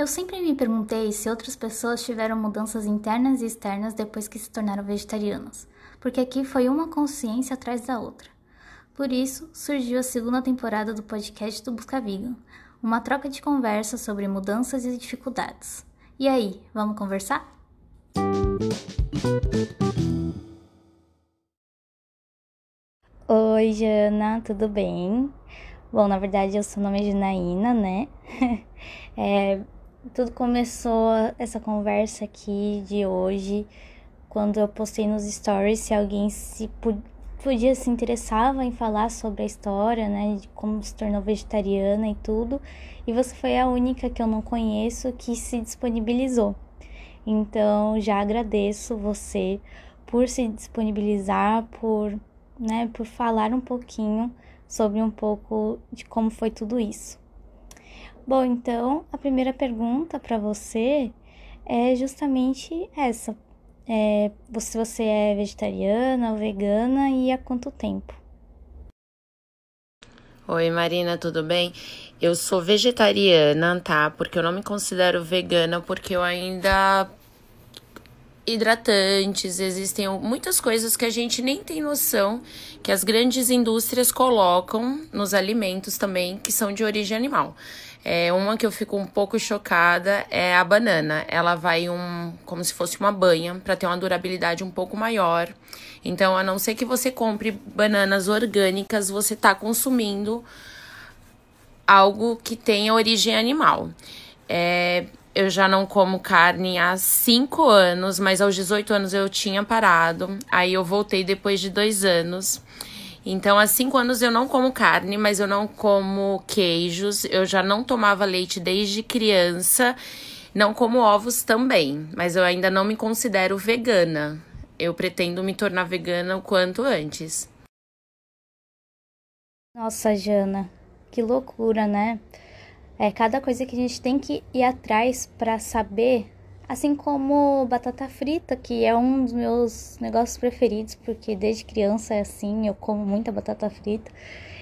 Eu sempre me perguntei se outras pessoas tiveram mudanças internas e externas depois que se tornaram vegetarianas, porque aqui foi uma consciência atrás da outra. Por isso, surgiu a segunda temporada do podcast do Busca Vegan, uma troca de conversa sobre mudanças e dificuldades. E aí, vamos conversar? Oi, Jana, tudo bem? Bom, na verdade, eu sou nome de Naina, né? é, tudo começou essa conversa aqui de hoje quando eu postei nos stories se alguém se podia se interessava em falar sobre a história, né, de como se tornou vegetariana e tudo, e você foi a única que eu não conheço que se disponibilizou. Então, já agradeço você por se disponibilizar, por, né, por falar um pouquinho sobre um pouco de como foi tudo isso. Bom, então a primeira pergunta para você é justamente essa: é, se você é vegetariana ou vegana e há quanto tempo? Oi, Marina, tudo bem? Eu sou vegetariana, tá? Porque eu não me considero vegana porque eu ainda hidratantes, existem muitas coisas que a gente nem tem noção que as grandes indústrias colocam nos alimentos também que são de origem animal. É, uma que eu fico um pouco chocada é a banana. Ela vai um como se fosse uma banha para ter uma durabilidade um pouco maior. Então, a não ser que você compre bananas orgânicas, você está consumindo algo que tenha origem animal. É, eu já não como carne há 5 anos, mas aos 18 anos eu tinha parado. Aí eu voltei depois de dois anos. Então, há cinco anos eu não como carne, mas eu não como queijos. Eu já não tomava leite desde criança. Não como ovos também, mas eu ainda não me considero vegana. Eu pretendo me tornar vegana o quanto antes. Nossa, Jana, que loucura, né? É cada coisa que a gente tem que ir atrás para saber Assim como batata frita, que é um dos meus negócios preferidos, porque desde criança é assim, eu como muita batata frita.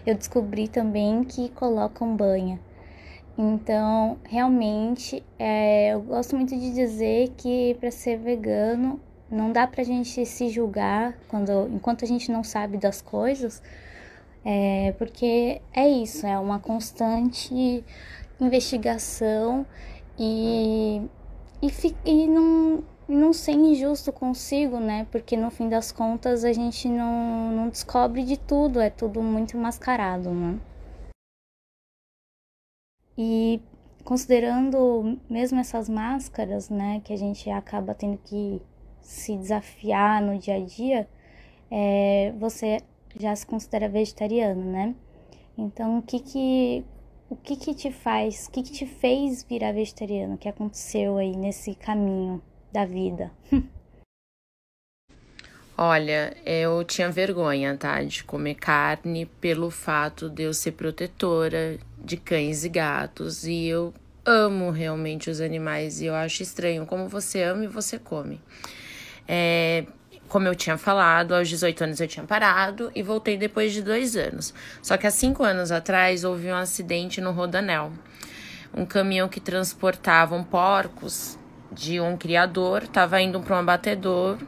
Eu descobri também que colocam banha. Então, realmente, é, eu gosto muito de dizer que para ser vegano não dá pra gente se julgar quando, enquanto a gente não sabe das coisas, é, porque é isso, é uma constante investigação e e, e não, não ser injusto consigo, né? Porque no fim das contas a gente não, não descobre de tudo, é tudo muito mascarado, né? E considerando mesmo essas máscaras, né, que a gente acaba tendo que se desafiar no dia a dia, é, você já se considera vegetariano, né? Então, o que que o que que te faz, o que que te fez virar vegetariano? O que aconteceu aí nesse caminho da vida? Olha, eu tinha vergonha, tá, de comer carne pelo fato de eu ser protetora de cães e gatos e eu amo realmente os animais e eu acho estranho como você ama e você come. É, como eu tinha falado, aos 18 anos eu tinha parado e voltei depois de dois anos. Só que há cinco anos atrás houve um acidente no Rodanel. Um caminhão que transportava porcos de um criador estava indo para um abatedor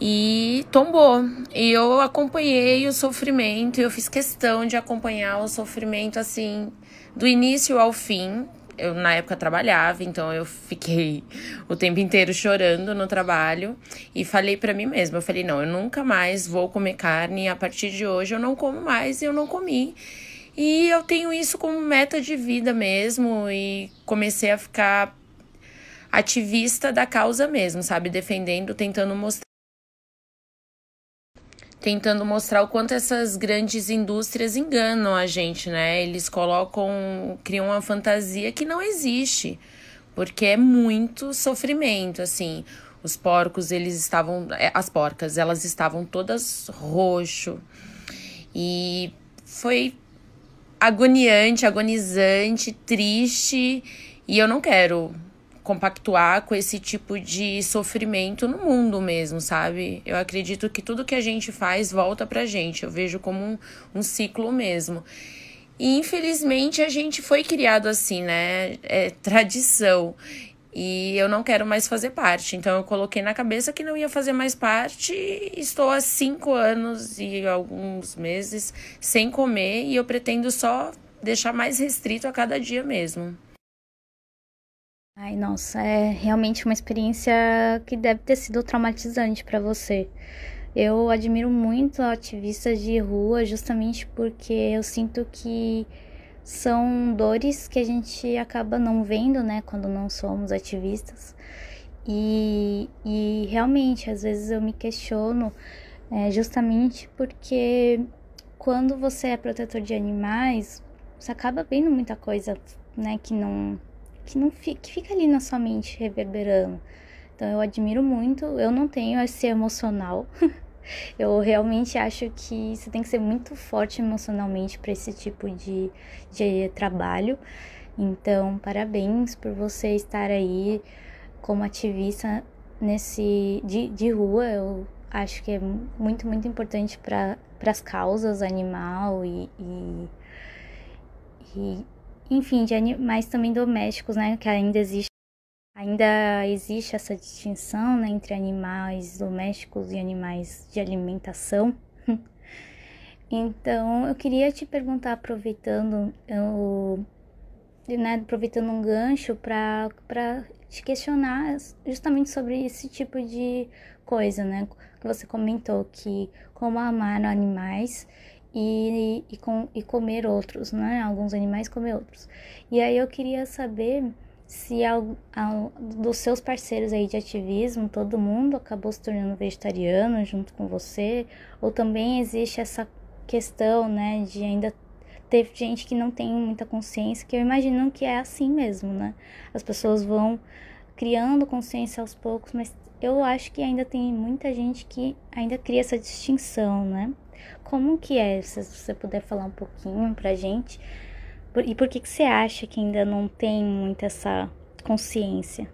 e tombou. E eu acompanhei o sofrimento, eu fiz questão de acompanhar o sofrimento assim, do início ao fim, eu na época trabalhava, então eu fiquei o tempo inteiro chorando no trabalho e falei para mim mesma, eu falei, não, eu nunca mais vou comer carne, a partir de hoje eu não como mais e eu não comi. E eu tenho isso como meta de vida mesmo e comecei a ficar ativista da causa mesmo, sabe, defendendo, tentando mostrar tentando mostrar o quanto essas grandes indústrias enganam a gente, né? Eles colocam, criam uma fantasia que não existe, porque é muito sofrimento, assim. Os porcos, eles estavam, é, as porcas, elas estavam todas roxo. E foi agoniante, agonizante, triste, e eu não quero compactuar com esse tipo de sofrimento no mundo mesmo, sabe? Eu acredito que tudo que a gente faz volta pra gente. Eu vejo como um, um ciclo mesmo. E infelizmente a gente foi criado assim, né? É tradição. E eu não quero mais fazer parte. Então eu coloquei na cabeça que não ia fazer mais parte. Estou há cinco anos e alguns meses sem comer e eu pretendo só deixar mais restrito a cada dia mesmo. Ai, nossa, é realmente uma experiência que deve ter sido traumatizante para você. Eu admiro muito ativistas de rua justamente porque eu sinto que são dores que a gente acaba não vendo, né, quando não somos ativistas. E, e realmente, às vezes eu me questiono é, justamente porque quando você é protetor de animais, você acaba vendo muita coisa, né, que não que não fica, que fica ali na sua mente reverberando. Então eu admiro muito, eu não tenho esse emocional. eu realmente acho que você tem que ser muito forte emocionalmente para esse tipo de, de trabalho. Então, parabéns por você estar aí como ativista nesse de, de rua. Eu acho que é muito, muito importante para as causas animal e, e, e enfim, de animais também domésticos, né? Que ainda existe, ainda existe essa distinção né, entre animais domésticos e animais de alimentação. então, eu queria te perguntar, aproveitando, eu, né, aproveitando um gancho para te questionar justamente sobre esse tipo de coisa, né? Que você comentou que como amar animais e, e, com, e comer outros, né? Alguns animais comer outros. E aí eu queria saber se ao, ao, dos seus parceiros aí de ativismo, todo mundo acabou se tornando vegetariano junto com você, ou também existe essa questão, né, de ainda ter gente que não tem muita consciência, que eu imagino que é assim mesmo, né? As pessoas vão criando consciência aos poucos, mas eu acho que ainda tem muita gente que ainda cria essa distinção, né? Como que é, se você puder falar um pouquinho pra gente? E por que, que você acha que ainda não tem muito essa consciência?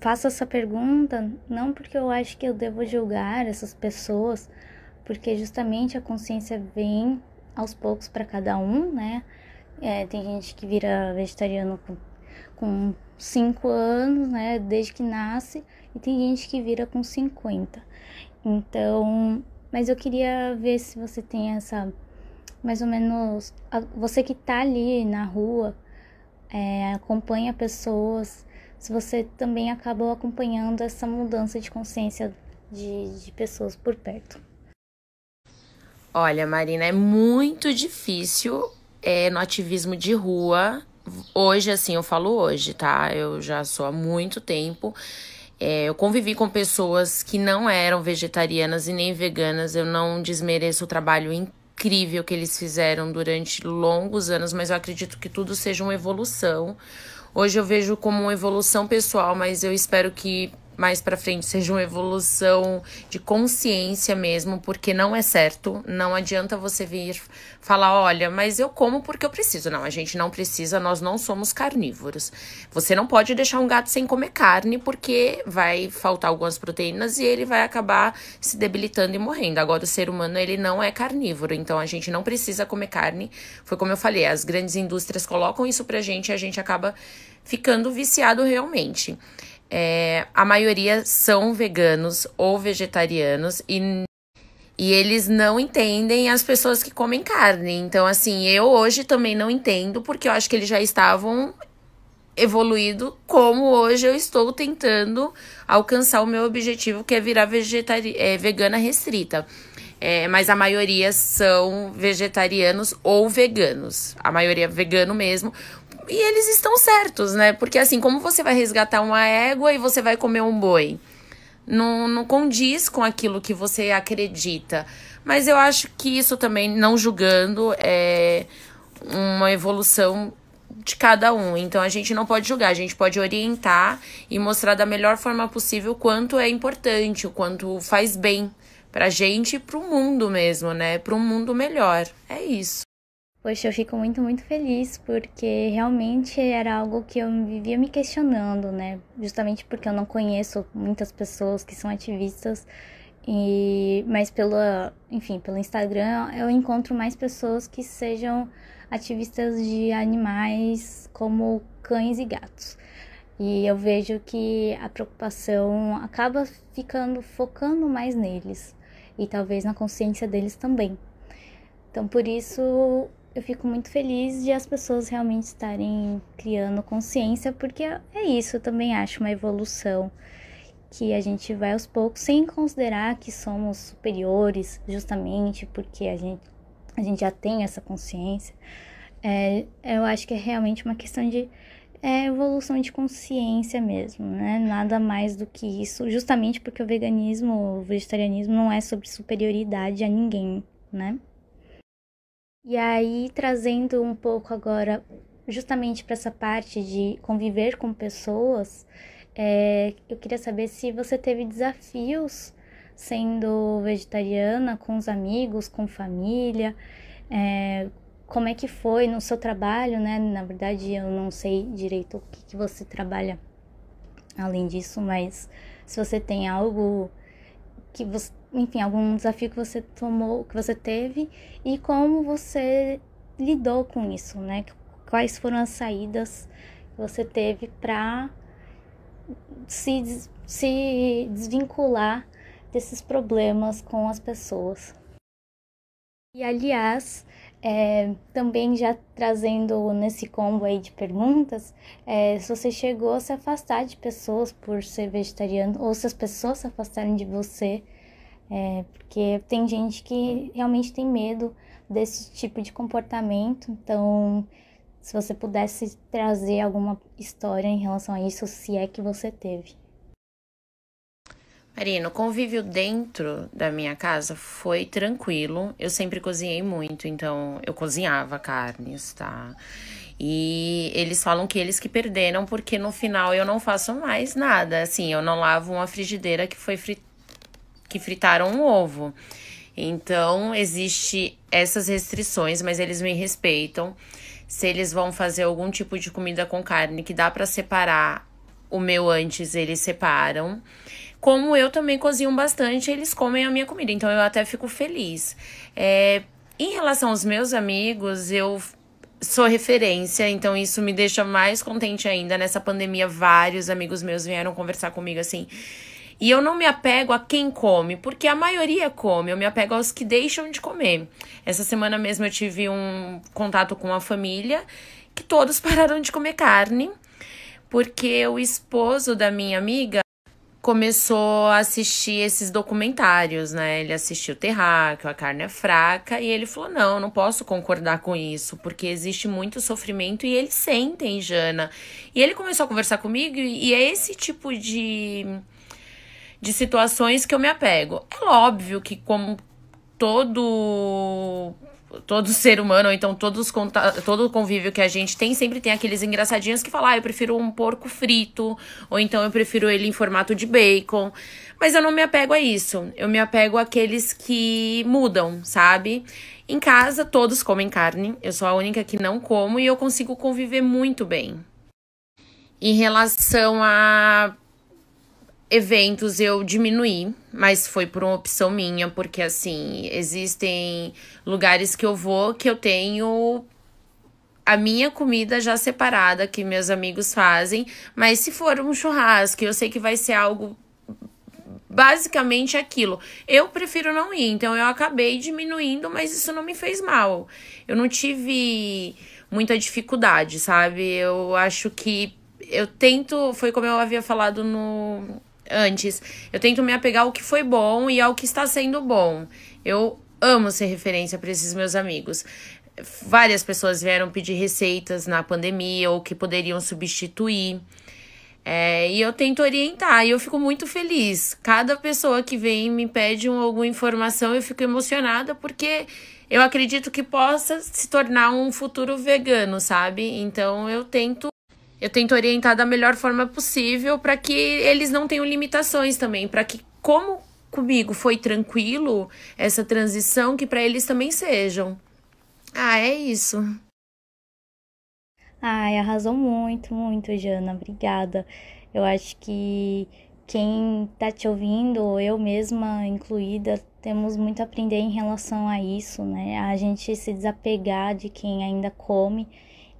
Faço essa pergunta não porque eu acho que eu devo julgar essas pessoas, porque justamente a consciência vem aos poucos para cada um, né? É, tem gente que vira vegetariano com, com 5 anos, né? Desde que nasce, e tem gente que vira com 50. Então, mas eu queria ver se você tem essa, mais ou menos, você que tá ali na rua, é, acompanha pessoas, se você também acabou acompanhando essa mudança de consciência de, de pessoas por perto. Olha, Marina, é muito difícil é, no ativismo de rua. Hoje, assim, eu falo hoje, tá? Eu já sou há muito tempo. É, eu convivi com pessoas que não eram vegetarianas e nem veganas. Eu não desmereço o trabalho incrível que eles fizeram durante longos anos, mas eu acredito que tudo seja uma evolução. Hoje eu vejo como uma evolução pessoal, mas eu espero que mais para frente seja uma evolução de consciência mesmo, porque não é certo. Não adianta você vir falar, olha, mas eu como porque eu preciso. Não, a gente não precisa, nós não somos carnívoros. Você não pode deixar um gato sem comer carne, porque vai faltar algumas proteínas e ele vai acabar se debilitando e morrendo. Agora, o ser humano, ele não é carnívoro, então a gente não precisa comer carne. Foi como eu falei, as grandes indústrias colocam isso pra gente e a gente acaba ficando viciado realmente é, a maioria são veganos ou vegetarianos e, e eles não entendem as pessoas que comem carne. Então, assim, eu hoje também não entendo, porque eu acho que eles já estavam evoluído como hoje eu estou tentando alcançar o meu objetivo, que é virar vegetari é, vegana restrita. É, mas a maioria são vegetarianos ou veganos. A maioria é vegano mesmo, e eles estão certos, né? Porque assim, como você vai resgatar uma égua e você vai comer um boi? Não, não condiz com aquilo que você acredita. Mas eu acho que isso também, não julgando, é uma evolução de cada um. Então a gente não pode julgar, a gente pode orientar e mostrar da melhor forma possível o quanto é importante, o quanto faz bem pra gente e pro mundo mesmo, né? Para um mundo melhor. É isso. Poxa, eu fico muito, muito feliz porque realmente era algo que eu vivia me questionando, né? Justamente porque eu não conheço muitas pessoas que são ativistas E, mas pela, enfim, pelo Instagram eu encontro mais pessoas que sejam ativistas de animais como cães e gatos. E eu vejo que a preocupação acaba ficando focando mais neles e talvez na consciência deles também. Então, por isso, eu fico muito feliz de as pessoas realmente estarem criando consciência, porque é isso, eu também acho uma evolução que a gente vai aos poucos, sem considerar que somos superiores, justamente porque a gente, a gente já tem essa consciência. É, eu acho que é realmente uma questão de é, evolução de consciência mesmo, né? Nada mais do que isso, justamente porque o veganismo, o vegetarianismo não é sobre superioridade a ninguém, né? E aí, trazendo um pouco agora, justamente para essa parte de conviver com pessoas, é, eu queria saber se você teve desafios sendo vegetariana com os amigos, com família, é, como é que foi no seu trabalho, né? Na verdade, eu não sei direito o que, que você trabalha além disso, mas se você tem algo que você, enfim, algum desafio que você tomou, que você teve e como você lidou com isso, né? Quais foram as saídas que você teve para se, se desvincular desses problemas com as pessoas. E aliás, é, também já trazendo nesse combo aí de perguntas, é, se você chegou a se afastar de pessoas por ser vegetariano, ou se as pessoas se afastarem de você, é, porque tem gente que realmente tem medo desse tipo de comportamento, então se você pudesse trazer alguma história em relação a isso, se é que você teve. Marino, o convívio dentro da minha casa foi tranquilo. Eu sempre cozinhei muito, então eu cozinhava carnes, tá? E eles falam que eles que perderam, porque no final eu não faço mais nada. Assim, eu não lavo uma frigideira que foi frit... que fritaram um ovo. Então, existe essas restrições, mas eles me respeitam se eles vão fazer algum tipo de comida com carne que dá para separar o meu antes, eles separam. Como eu também cozinho bastante, eles comem a minha comida, então eu até fico feliz. É, em relação aos meus amigos, eu sou referência, então isso me deixa mais contente ainda. Nessa pandemia, vários amigos meus vieram conversar comigo assim. E eu não me apego a quem come, porque a maioria come, eu me apego aos que deixam de comer. Essa semana mesmo eu tive um contato com uma família que todos pararam de comer carne, porque o esposo da minha amiga começou a assistir esses documentários, né? Ele assistiu Terráqueo, A Carne é Fraca, e ele falou: Não, não posso concordar com isso, porque existe muito sofrimento e eles sentem, Jana. E ele começou a conversar comigo, e é esse tipo de de situações que eu me apego. É óbvio que, como todo todo ser humano, ou então todos todo convívio que a gente tem, sempre tem aqueles engraçadinhos que falam, ah, eu prefiro um porco frito, ou então eu prefiro ele em formato de bacon. Mas eu não me apego a isso. Eu me apego àqueles que mudam, sabe? Em casa, todos comem carne. Eu sou a única que não como e eu consigo conviver muito bem. Em relação a eventos eu diminuí, mas foi por uma opção minha, porque assim, existem lugares que eu vou que eu tenho a minha comida já separada que meus amigos fazem, mas se for um churrasco, eu sei que vai ser algo basicamente aquilo. Eu prefiro não ir, então eu acabei diminuindo, mas isso não me fez mal. Eu não tive muita dificuldade, sabe? Eu acho que eu tento, foi como eu havia falado no antes. Eu tento me apegar ao que foi bom e ao que está sendo bom. Eu amo ser referência para esses meus amigos. Várias pessoas vieram pedir receitas na pandemia ou que poderiam substituir. É, e eu tento orientar e eu fico muito feliz. Cada pessoa que vem me pede um, alguma informação, eu fico emocionada porque eu acredito que possa se tornar um futuro vegano, sabe? Então eu tento eu tento orientar da melhor forma possível para que eles não tenham limitações também, para que como comigo foi tranquilo essa transição, que para eles também sejam. Ah, é isso. Ai, arrasou muito, muito, Jana. Obrigada. Eu acho que, quem tá te ouvindo, eu mesma incluída, temos muito a aprender em relação a isso, né? A gente se desapegar de quem ainda come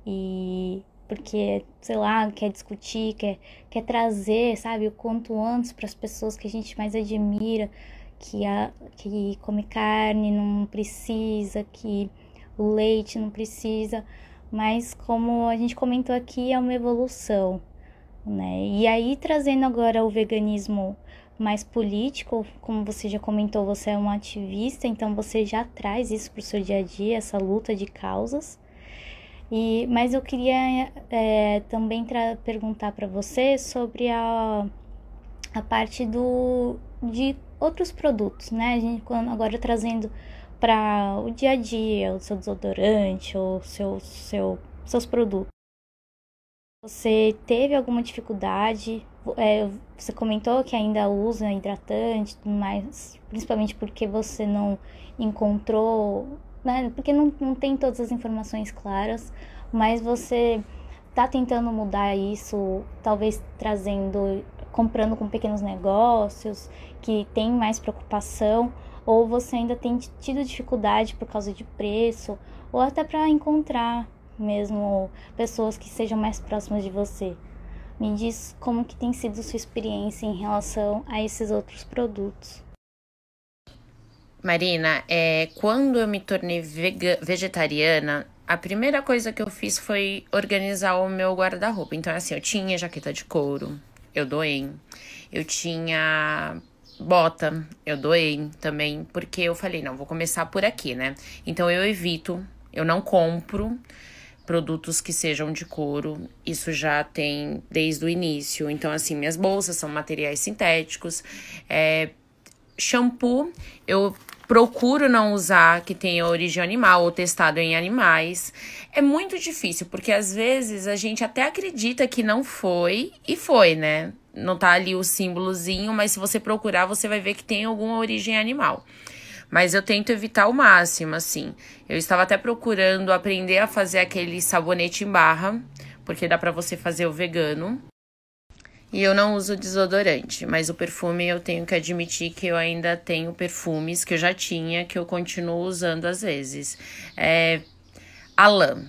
e porque, sei lá, quer discutir, quer, quer trazer, sabe, o quanto antes para as pessoas que a gente mais admira, que, a, que come carne não precisa, que o leite não precisa, mas como a gente comentou aqui, é uma evolução, né? E aí, trazendo agora o veganismo mais político, como você já comentou, você é uma ativista, então você já traz isso para o seu dia a dia, essa luta de causas. E, mas eu queria é, também perguntar para você sobre a, a parte do, de outros produtos, né? A gente quando, agora trazendo para o dia a dia, o seu desodorante, ou seu, seu, seus produtos. Você teve alguma dificuldade? É, você comentou que ainda usa hidratante, mas principalmente porque você não encontrou né? Porque não, não tem todas as informações claras, mas você tá tentando mudar isso, talvez trazendo, comprando com pequenos negócios que tem mais preocupação, ou você ainda tem tido dificuldade por causa de preço, ou até para encontrar mesmo pessoas que sejam mais próximas de você. Me diz como que tem sido sua experiência em relação a esses outros produtos. Marina, é, quando eu me tornei vegetariana, a primeira coisa que eu fiz foi organizar o meu guarda-roupa. Então, assim, eu tinha jaqueta de couro, eu doei. Eu tinha bota, eu doei também, porque eu falei, não, vou começar por aqui, né? Então, eu evito, eu não compro produtos que sejam de couro. Isso já tem desde o início. Então, assim, minhas bolsas são materiais sintéticos. É, shampoo, eu procuro não usar que tenha origem animal ou testado em animais. É muito difícil, porque às vezes a gente até acredita que não foi e foi, né? Não tá ali o símbolozinho, mas se você procurar, você vai ver que tem alguma origem animal. Mas eu tento evitar o máximo, assim. Eu estava até procurando aprender a fazer aquele sabonete em barra, porque dá para você fazer o vegano. E eu não uso desodorante, mas o perfume eu tenho que admitir que eu ainda tenho perfumes que eu já tinha, que eu continuo usando às vezes. É, a lã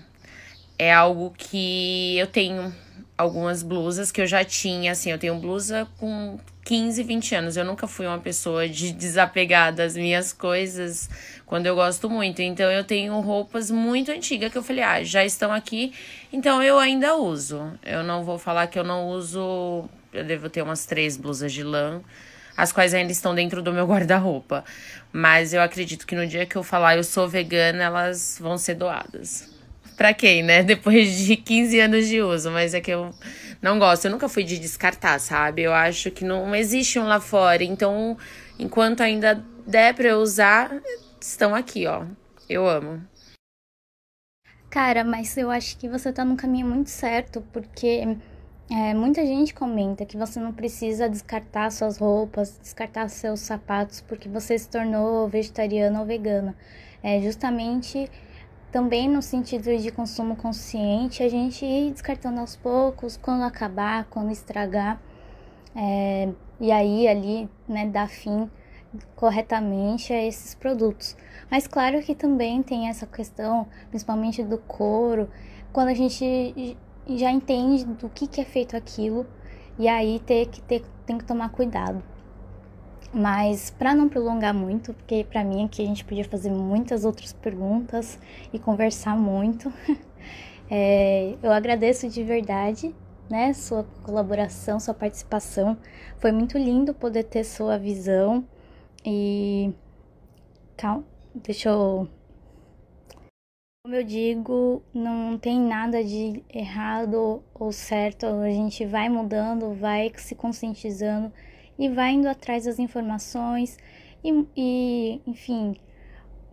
é algo que eu tenho algumas blusas que eu já tinha, assim, eu tenho blusa com 15, 20 anos. Eu nunca fui uma pessoa de desapegar das minhas coisas quando eu gosto muito. Então eu tenho roupas muito antigas que eu falei, ah, já estão aqui, então eu ainda uso. Eu não vou falar que eu não uso, eu devo ter umas três blusas de lã, as quais ainda estão dentro do meu guarda-roupa. Mas eu acredito que no dia que eu falar eu sou vegana, elas vão ser doadas. Pra quem, né? Depois de 15 anos de uso, mas é que eu não gosto. Eu nunca fui de descartar, sabe? Eu acho que não existe um lá fora. Então, enquanto ainda der pra eu usar, estão aqui, ó. Eu amo. Cara, mas eu acho que você tá num caminho muito certo, porque é, muita gente comenta que você não precisa descartar suas roupas, descartar seus sapatos, porque você se tornou vegetariana ou vegana. É justamente também no sentido de consumo consciente, a gente ir descartando aos poucos, quando acabar, quando estragar, é, e aí ali, né, dar fim corretamente a esses produtos. Mas claro que também tem essa questão, principalmente do couro, quando a gente já entende do que, que é feito aquilo, e aí ter que ter, tem que tomar cuidado. Mas para não prolongar muito, porque para mim aqui a gente podia fazer muitas outras perguntas e conversar muito, é, eu agradeço de verdade, né, sua colaboração, sua participação. Foi muito lindo poder ter sua visão e calma, deixa eu como eu digo, não tem nada de errado ou certo, a gente vai mudando, vai se conscientizando e vai indo atrás das informações e, e enfim,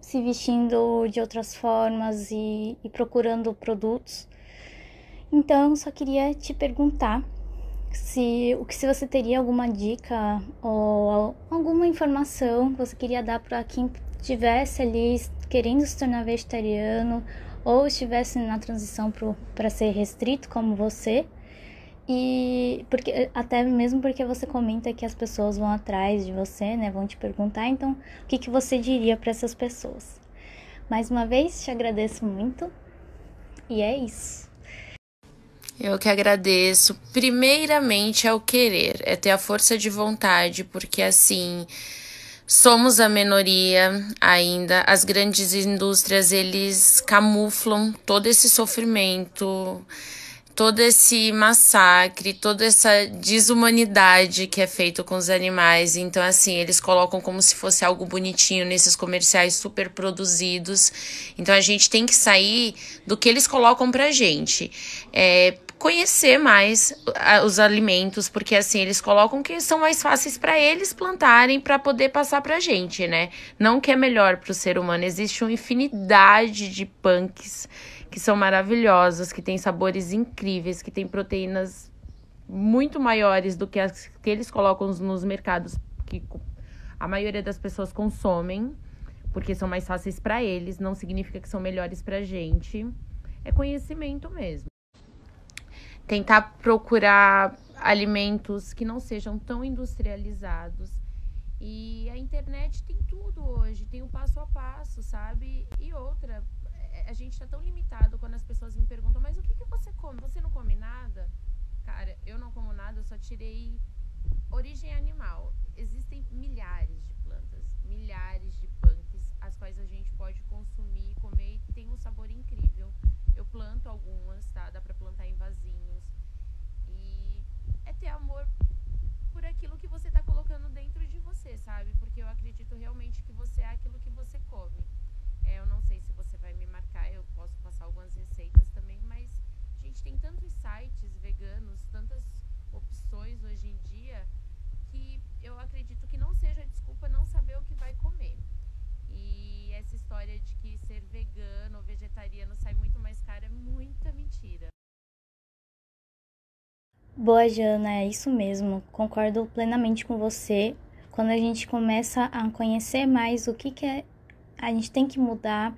se vestindo de outras formas e, e procurando produtos. Então, só queria te perguntar se o que se você teria alguma dica ou alguma informação que você queria dar para quem estivesse ali querendo se tornar vegetariano ou estivesse na transição para ser restrito como você E porque até mesmo porque você comenta que as pessoas vão atrás de você, né? Vão te perguntar, então o que, que você diria para essas pessoas? Mais uma vez, te agradeço muito. E é isso. Eu que agradeço. Primeiramente é o querer, é ter a força de vontade, porque assim, somos a minoria ainda. As grandes indústrias, eles camuflam todo esse sofrimento todo esse massacre, toda essa desumanidade que é feito com os animais. Então, assim, eles colocam como se fosse algo bonitinho nesses comerciais super produzidos. Então, a gente tem que sair do que eles colocam pra gente. É, conhecer mais os alimentos, porque assim eles colocam que são mais fáceis para eles plantarem para poder passar pra gente, né? Não que é melhor para o ser humano, existe uma infinidade de punks que são maravilhosas, que têm sabores incríveis, que têm proteínas muito maiores do que as que eles colocam nos mercados que a maioria das pessoas consomem, porque são mais fáceis para eles, não significa que são melhores para gente. É conhecimento mesmo. Tentar procurar alimentos que não sejam tão industrializados. E a internet tem tudo hoje, tem o passo a passo, sabe? E outra, a gente está tão limitado quando as pessoas me perguntam, mas o que, que você come? Você não come nada? Cara, eu não como nada, eu só tirei origem animal. Existem milhares de plantas, milhares de punks, as quais a gente pode consumir, comer e tem um sabor incrível. Eu planto algumas, tá? Dá pra plantar em vasinhos. E é ter amor por aquilo que você tá colocando dentro de você, sabe? Porque eu acredito realmente que você é aquilo que você come. Gente tem tantos sites veganos, tantas opções hoje em dia, que eu acredito que não seja desculpa não saber o que vai comer. E essa história de que ser vegano ou vegetariano sai muito mais caro é muita mentira. Boa, Jana, é isso mesmo. Concordo plenamente com você. Quando a gente começa a conhecer mais o que, que é a gente tem que mudar,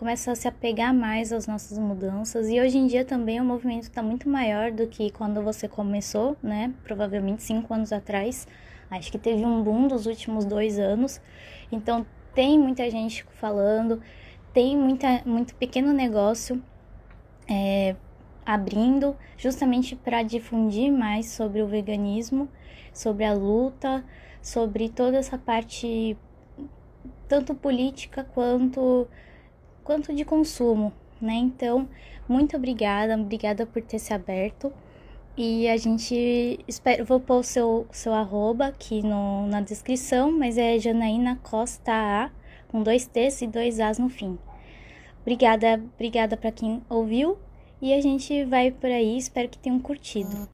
começa a se apegar mais às nossas mudanças. E hoje em dia também o movimento está muito maior do que quando você começou, né? Provavelmente cinco anos atrás. Acho que teve um boom dos últimos dois anos. Então tem muita gente falando, tem muita, muito pequeno negócio é, abrindo justamente para difundir mais sobre o veganismo, sobre a luta, sobre toda essa parte tanto política quanto quanto de consumo, né? Então, muito obrigada, obrigada por ter se aberto. E a gente espera, vou pôr o seu, seu arroba aqui no, na descrição, mas é Janaína Costa A, com dois T's e dois A's no fim. Obrigada, obrigada para quem ouviu e a gente vai por aí, espero que tenham curtido.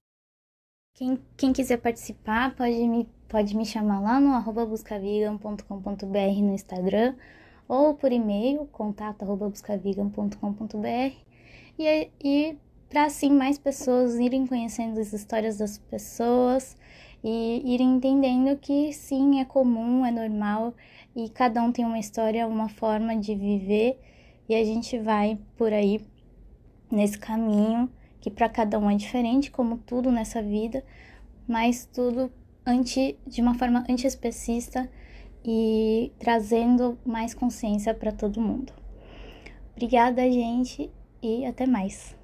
Quem, quem quiser participar pode me pode me chamar lá no arroba buscavigan.com.br no Instagram ou por e-mail, contato arroba buscavigan.com.br e, e para assim mais pessoas irem conhecendo as histórias das pessoas e irem entendendo que sim, é comum, é normal e cada um tem uma história, uma forma de viver e a gente vai por aí nesse caminho que para cada um é diferente, como tudo nessa vida, mas tudo anti, de uma forma antiespecista e trazendo mais consciência para todo mundo. Obrigada, gente, e até mais.